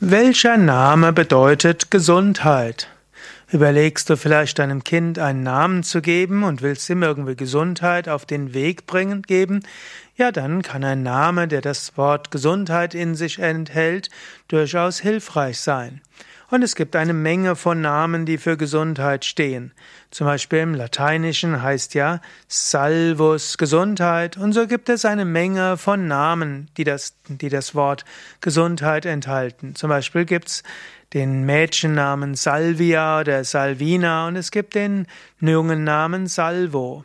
Welcher Name bedeutet Gesundheit? Überlegst du vielleicht deinem Kind einen Namen zu geben und willst ihm irgendwie Gesundheit auf den Weg bringen, geben? Ja, dann kann ein Name, der das Wort Gesundheit in sich enthält, durchaus hilfreich sein. Und es gibt eine Menge von Namen, die für Gesundheit stehen. Zum Beispiel im Lateinischen heißt ja Salvus Gesundheit. Und so gibt es eine Menge von Namen, die das, die das Wort Gesundheit enthalten. Zum Beispiel gibt's den Mädchennamen Salvia oder Salvina und es gibt den jungen Namen Salvo.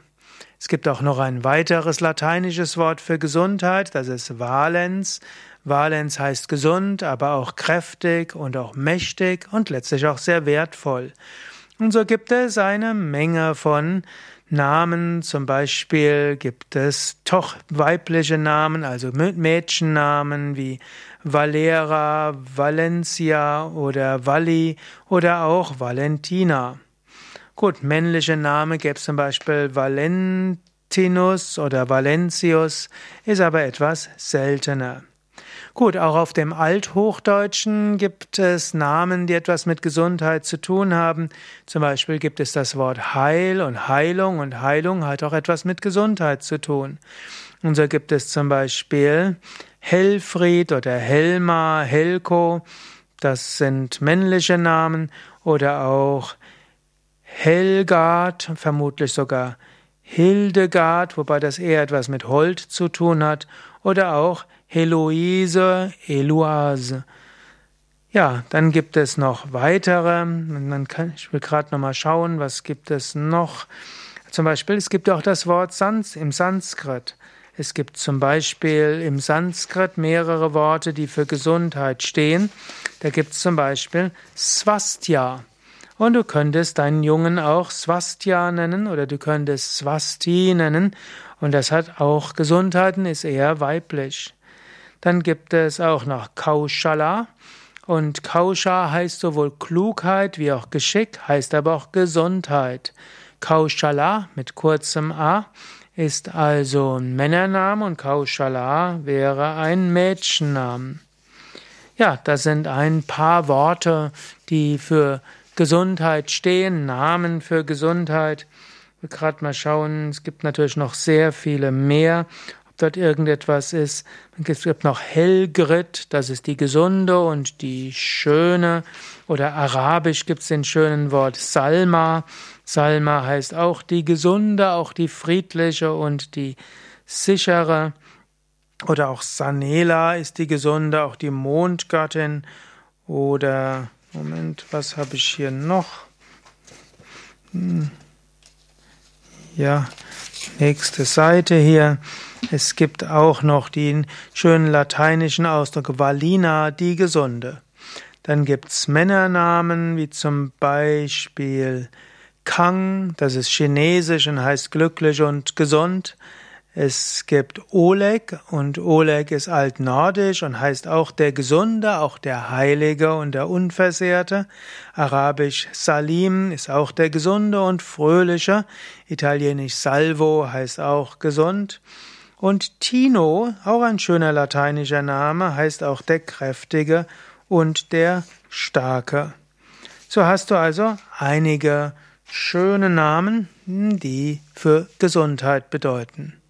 Es gibt auch noch ein weiteres lateinisches Wort für Gesundheit, das ist Valens. Valens heißt gesund, aber auch kräftig und auch mächtig und letztlich auch sehr wertvoll. Und so gibt es eine Menge von Namen, zum Beispiel gibt es doch weibliche Namen, also Mädchennamen wie Valera, Valencia oder Valli oder auch Valentina. Gut, männliche Namen gäbe es zum Beispiel Valentinus oder Valentius, ist aber etwas seltener. Gut, auch auf dem Althochdeutschen gibt es Namen, die etwas mit Gesundheit zu tun haben. Zum Beispiel gibt es das Wort Heil und Heilung und Heilung hat auch etwas mit Gesundheit zu tun. Und so gibt es zum Beispiel Helfried oder Helma, Helko, das sind männliche Namen oder auch Helgard, vermutlich sogar Hildegard, wobei das eher etwas mit Holt zu tun hat, oder auch Heloise, Eloise. Ja, dann gibt es noch weitere. Man kann, ich will gerade noch mal schauen, was gibt es noch. Zum Beispiel, es gibt auch das Wort Sans im Sanskrit. Es gibt zum Beispiel im Sanskrit mehrere Worte, die für Gesundheit stehen. Da gibt es zum Beispiel Swastya. Und du könntest deinen Jungen auch Swastya nennen oder du könntest Swasti nennen. Und das hat auch Gesundheiten, ist eher weiblich. Dann gibt es auch noch Kaushala. Und Kausha heißt sowohl Klugheit wie auch Geschick, heißt aber auch Gesundheit. Kaushala mit kurzem A ist also ein Männername und Kaushala wäre ein Mädchenname. Ja, das sind ein paar Worte, die für Gesundheit stehen, Namen für Gesundheit. Ich will gerade mal schauen, es gibt natürlich noch sehr viele mehr, ob dort irgendetwas ist. Es gibt noch Helgrit, das ist die gesunde und die schöne. Oder arabisch gibt es den schönen Wort Salma. Salma heißt auch die gesunde, auch die friedliche und die sichere. Oder auch Sanela ist die gesunde, auch die Mondgattin. Oder Moment, was habe ich hier noch? Hm. Ja, nächste Seite hier. Es gibt auch noch den schönen lateinischen Ausdruck Valina, die Gesunde. Dann gibt's Männernamen, wie zum Beispiel Kang, das ist chinesisch und heißt glücklich und gesund. Es gibt Oleg und Oleg ist altnordisch und heißt auch der Gesunde, auch der Heilige und der Unversehrte. Arabisch Salim ist auch der Gesunde und Fröhliche. Italienisch Salvo heißt auch gesund. Und Tino, auch ein schöner lateinischer Name, heißt auch der Kräftige und der Starke. So hast du also einige schöne Namen, die für Gesundheit bedeuten.